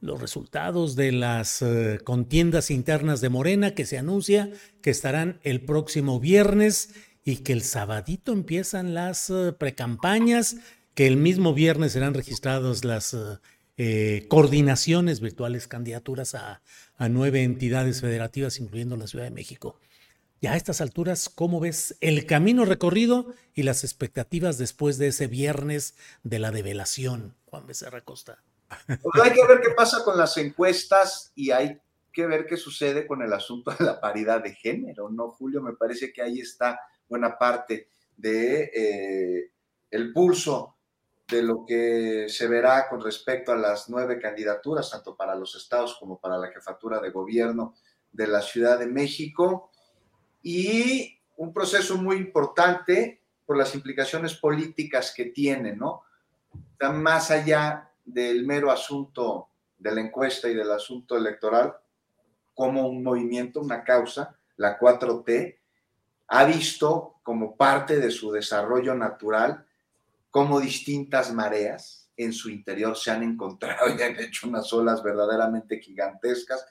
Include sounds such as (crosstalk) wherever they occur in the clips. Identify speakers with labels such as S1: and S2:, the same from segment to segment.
S1: los resultados de las eh, contiendas internas de Morena que se anuncia que estarán el próximo viernes y que el sabadito empiezan las eh, precampañas, que el mismo viernes serán registradas las eh, coordinaciones virtuales, candidaturas a, a nueve entidades federativas, incluyendo la Ciudad de México. Ya a estas alturas, ¿cómo ves el camino recorrido y las expectativas después de ese viernes de la develación, Juan Becerra Costa?
S2: Hay que ver qué pasa con las encuestas y hay que ver qué sucede con el asunto de la paridad de género, ¿no, Julio? Me parece que ahí está buena parte de eh, el pulso de lo que se verá con respecto a las nueve candidaturas, tanto para los estados como para la jefatura de gobierno de la Ciudad de México, y un proceso muy importante por las implicaciones políticas que tiene, ¿no? Está más allá del mero asunto de la encuesta y del asunto electoral, como un movimiento, una causa, la 4T, ha visto como parte de su desarrollo natural cómo distintas mareas en su interior se han encontrado y han hecho unas olas verdaderamente gigantescas.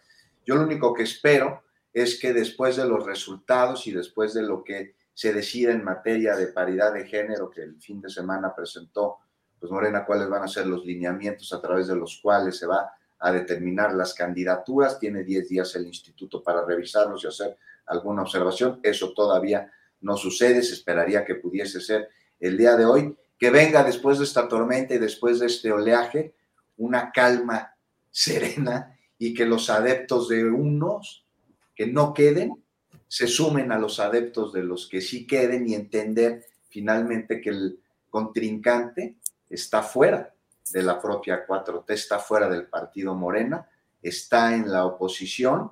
S2: Yo lo único que espero es que después de los resultados y después de lo que se decida en materia de paridad de género que el fin de semana presentó, pues Morena, cuáles van a ser los lineamientos a través de los cuales se va a determinar las candidaturas. Tiene 10 días el instituto para revisarlos y hacer alguna observación. Eso todavía no sucede. Se esperaría que pudiese ser el día de hoy. Que venga después de esta tormenta y después de este oleaje una calma serena y que los adeptos de unos que no queden se sumen a los adeptos de los que sí queden y entender finalmente que el contrincante está fuera de la propia 4T, está fuera del partido Morena, está en la oposición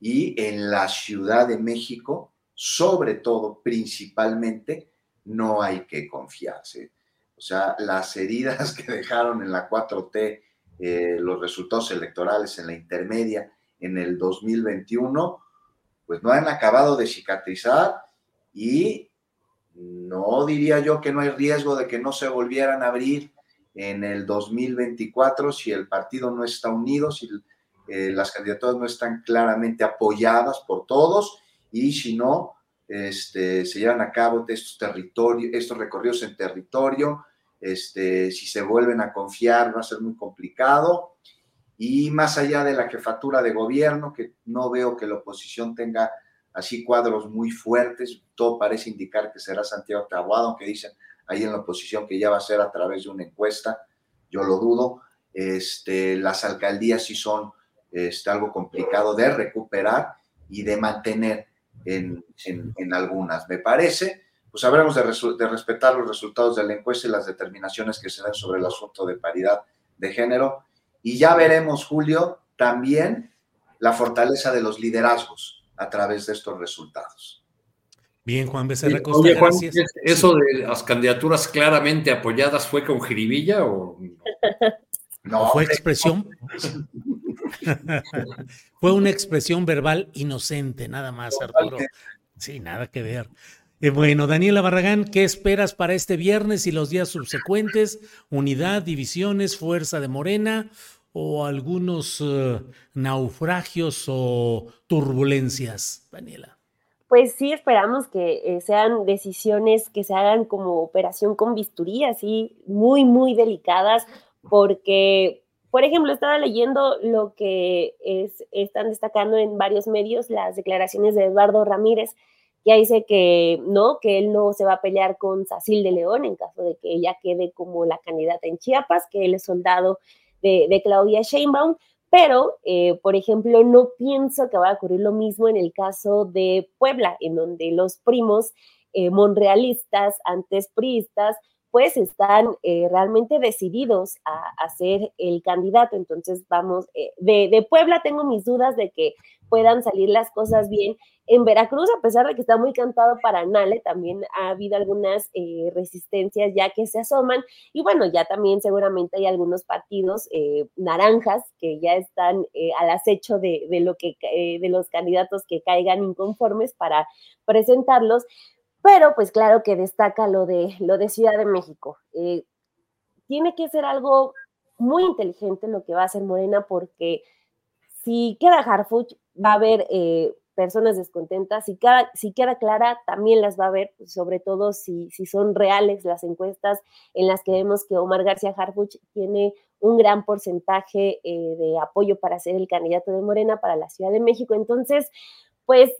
S2: y en la Ciudad de México, sobre todo, principalmente, no hay que confiarse. O sea, las heridas (laughs) que dejaron en la 4T, eh, los resultados electorales en la intermedia en el 2021, pues no han acabado de cicatrizar y no diría yo que no hay riesgo de que no se volvieran a abrir en el 2024 si el partido no está unido, si eh, las candidaturas no están claramente apoyadas por todos y si no este, se llevan a cabo estos territorios, estos recorridos en territorio, este, si se vuelven a confiar va a ser muy complicado y más allá de la jefatura de gobierno, que no veo que la oposición tenga así cuadros muy fuertes, todo parece indicar que será Santiago Taboado, aunque dicen ahí en la oposición que ya va a ser a través de una encuesta, yo lo dudo. Este, las alcaldías sí son este, algo complicado de recuperar y de mantener en, en, algunas, me parece. Pues habremos de, de respetar los resultados de la encuesta y las determinaciones que se den sobre el asunto de paridad de género. Y ya veremos, Julio, también la fortaleza de los liderazgos a través de estos resultados.
S1: Bien, Juan Becerra Costa,
S3: Oye, Juan,
S1: gracias.
S3: ¿eso de las candidaturas claramente apoyadas fue con jiribilla o (laughs)
S1: no? fue expresión? (laughs) fue una expresión verbal inocente, nada más, Arturo. Sí, nada que ver. Eh, bueno, Daniela Barragán, ¿qué esperas para este viernes y los días subsecuentes? ¿Unidad, divisiones, fuerza de Morena o algunos eh, naufragios o turbulencias, Daniela?
S4: Pues sí, esperamos que eh, sean decisiones que se hagan como operación con bisturí, así muy, muy delicadas, porque por ejemplo, estaba leyendo lo que es, están destacando en varios medios las declaraciones de Eduardo Ramírez, que dice que no, que él no se va a pelear con Sacil de León en caso de que ella quede como la candidata en Chiapas, que él es soldado de, Claudia Sheinbaum, pero, eh, por ejemplo, no pienso que va a ocurrir lo mismo en el caso de Puebla, en donde los primos eh, monrealistas, antes priistas, pues están eh, realmente decididos a, ser el candidato. Entonces, vamos, eh, de, Puebla tengo mis dudas de que puedan salir las cosas bien. En Veracruz, a pesar de que está muy cantado para Nale, también ha habido algunas eh, resistencias ya que se asoman. Y bueno, ya también seguramente hay algunos partidos naranjas que ya están al acecho de, de, lo que, de los candidatos que caigan inconformes para presentarlos. Pero pues claro que destaca lo de, lo de Ciudad de México. Eh, tiene que ser algo muy inteligente lo que va a hacer Morena porque si queda Harfuch va a haber eh, personas descontentas, si, cada, si queda clara también las va a haber, pues, sobre todo si, si son reales las encuestas en las que vemos que Omar García Harfuch tiene un gran porcentaje eh, de apoyo para ser el candidato de Morena para la Ciudad de México. Entonces, pues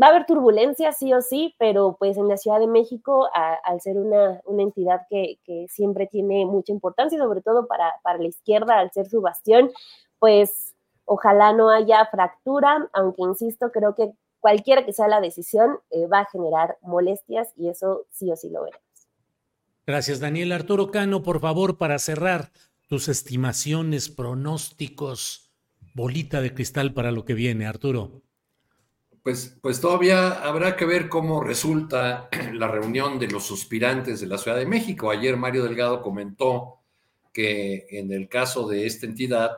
S4: va a haber turbulencia, sí o sí, pero pues en la Ciudad de México, al ser una, entidad que, siempre tiene mucha importancia, sobre todo para, la izquierda, al ser su bastión, pues ojalá no haya fractura, aunque insisto, creo que cualquiera que sea la decisión eh, va a generar molestias y eso sí o sí lo veremos.
S1: Gracias, Daniel. Arturo Cano, por favor, para cerrar tus estimaciones, pronósticos, bolita de cristal para lo que viene, Arturo
S3: pues, pues todavía habrá que ver cómo resulta (clears throat) la reunión de los suspirantes de la Ciudad de México. Ayer Mario Delgado comentó que en el caso de esta entidad,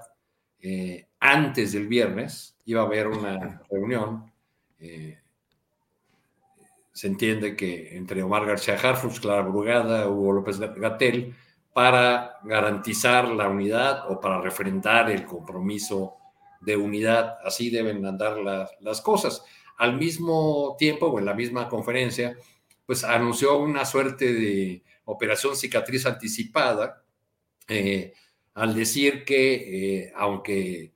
S3: eh, antes del viernes iba a haber una (laughs) reunión. Eh, se entiende que entre Omar García Harfus, Clara Brugada, Hugo López Gatel, para garantizar la unidad o para refrendar el compromiso de unidad. Así deben andar las cosas. Al mismo tiempo, o en la misma conferencia, pues anunció una suerte de operación cicatriz anticipada, eh, al decir que eh, aunque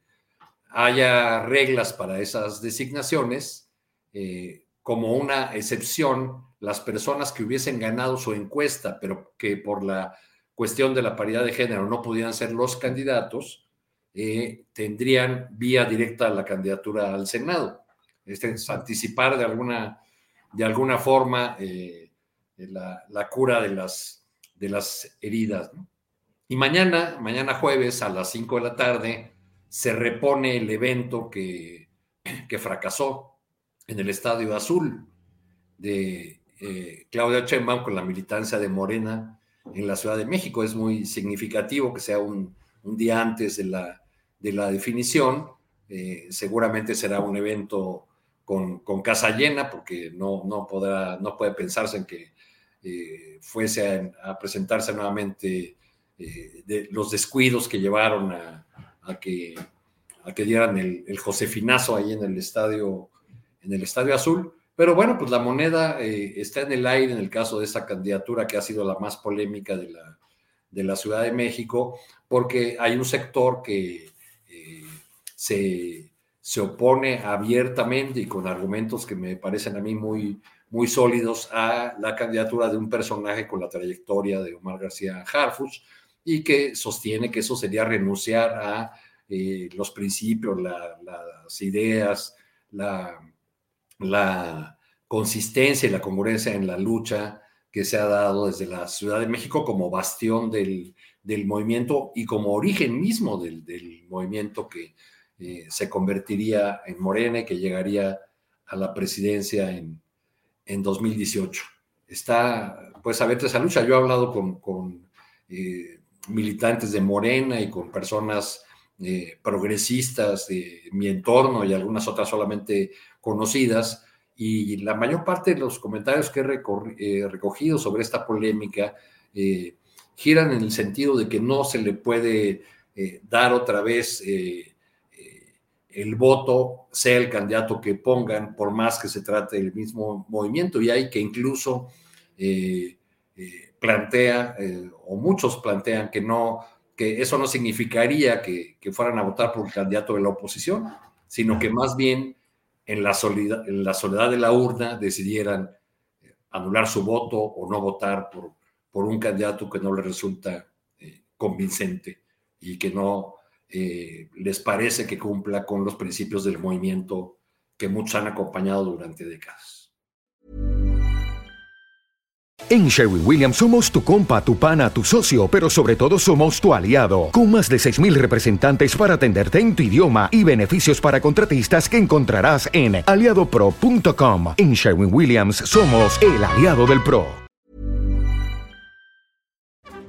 S3: haya reglas para esas designaciones, eh, como una excepción, las personas que hubiesen ganado su encuesta, pero que por la cuestión de la paridad de género no pudieran ser los candidatos, eh, tendrían vía directa la candidatura al Senado. Este, anticipar de alguna, de alguna forma eh, la, cura de las, de las heridas. Y mañana, mañana jueves a las 5 de la tarde, se repone el evento que, que fracasó en el Estadio Azul de eh, Claudia Sheinbaum con la militancia de Morena en la Ciudad de México. Es muy significativo que sea un, un día antes de la, de la definición. Eh, seguramente será un evento con, casa llena, porque no, no, podrá, no puede pensarse en que eh, fuese a, presentarse nuevamente eh, los descuidos que llevaron a, que, a que dieran el, Josefinazo ahí en el estadio, en el estadio azul. Pero bueno, pues la moneda está en el aire en el caso de esta candidatura que ha sido la más polémica de la, de la Ciudad de México, porque hay un sector que se, opone abiertamente y con argumentos que me parecen a mí muy, muy sólidos a la candidatura de un personaje con la trayectoria de Omar García Harfuch y que sostiene que eso sería renunciar a eh, los principios, las ideas, la, la consistencia y la congruencia en la lucha que se ha dado desde la Ciudad de México como bastión del, movimiento y como origen mismo del, del movimiento que, eh, se convertiría en Morena y que llegaría a la presidencia en, en 2018. Está, pues, abierta esa lucha. Yo he hablado con, eh, militantes de Morena y con personas eh, progresistas de mi entorno y algunas otras solamente conocidas, y la mayor parte de los comentarios que he eh, recogido sobre esta polémica giran en el sentido de que no se le puede eh, dar otra vez el voto, sea el candidato que pongan, por más que se trate del mismo movimiento, y hay que incluso plantea, o muchos plantean que no, que eso no significaría que, fueran a votar por un candidato de la oposición, sino que más bien en la, soledad, en la soledad de la urna decidieran eh, anular su voto o no votar por, por un candidato que no les resulta eh, convincente y que no eh, les parece que cumpla con los principios del movimiento que muchos han acompañado durante décadas.
S5: En Sherwin Williams somos tu compa, tu pana, tu socio, pero sobre todo somos tu aliado, con más de 6.000 representantes para atenderte en tu idioma y beneficios para contratistas que encontrarás en aliadopro.com. En Sherwin Williams somos el aliado del PRO.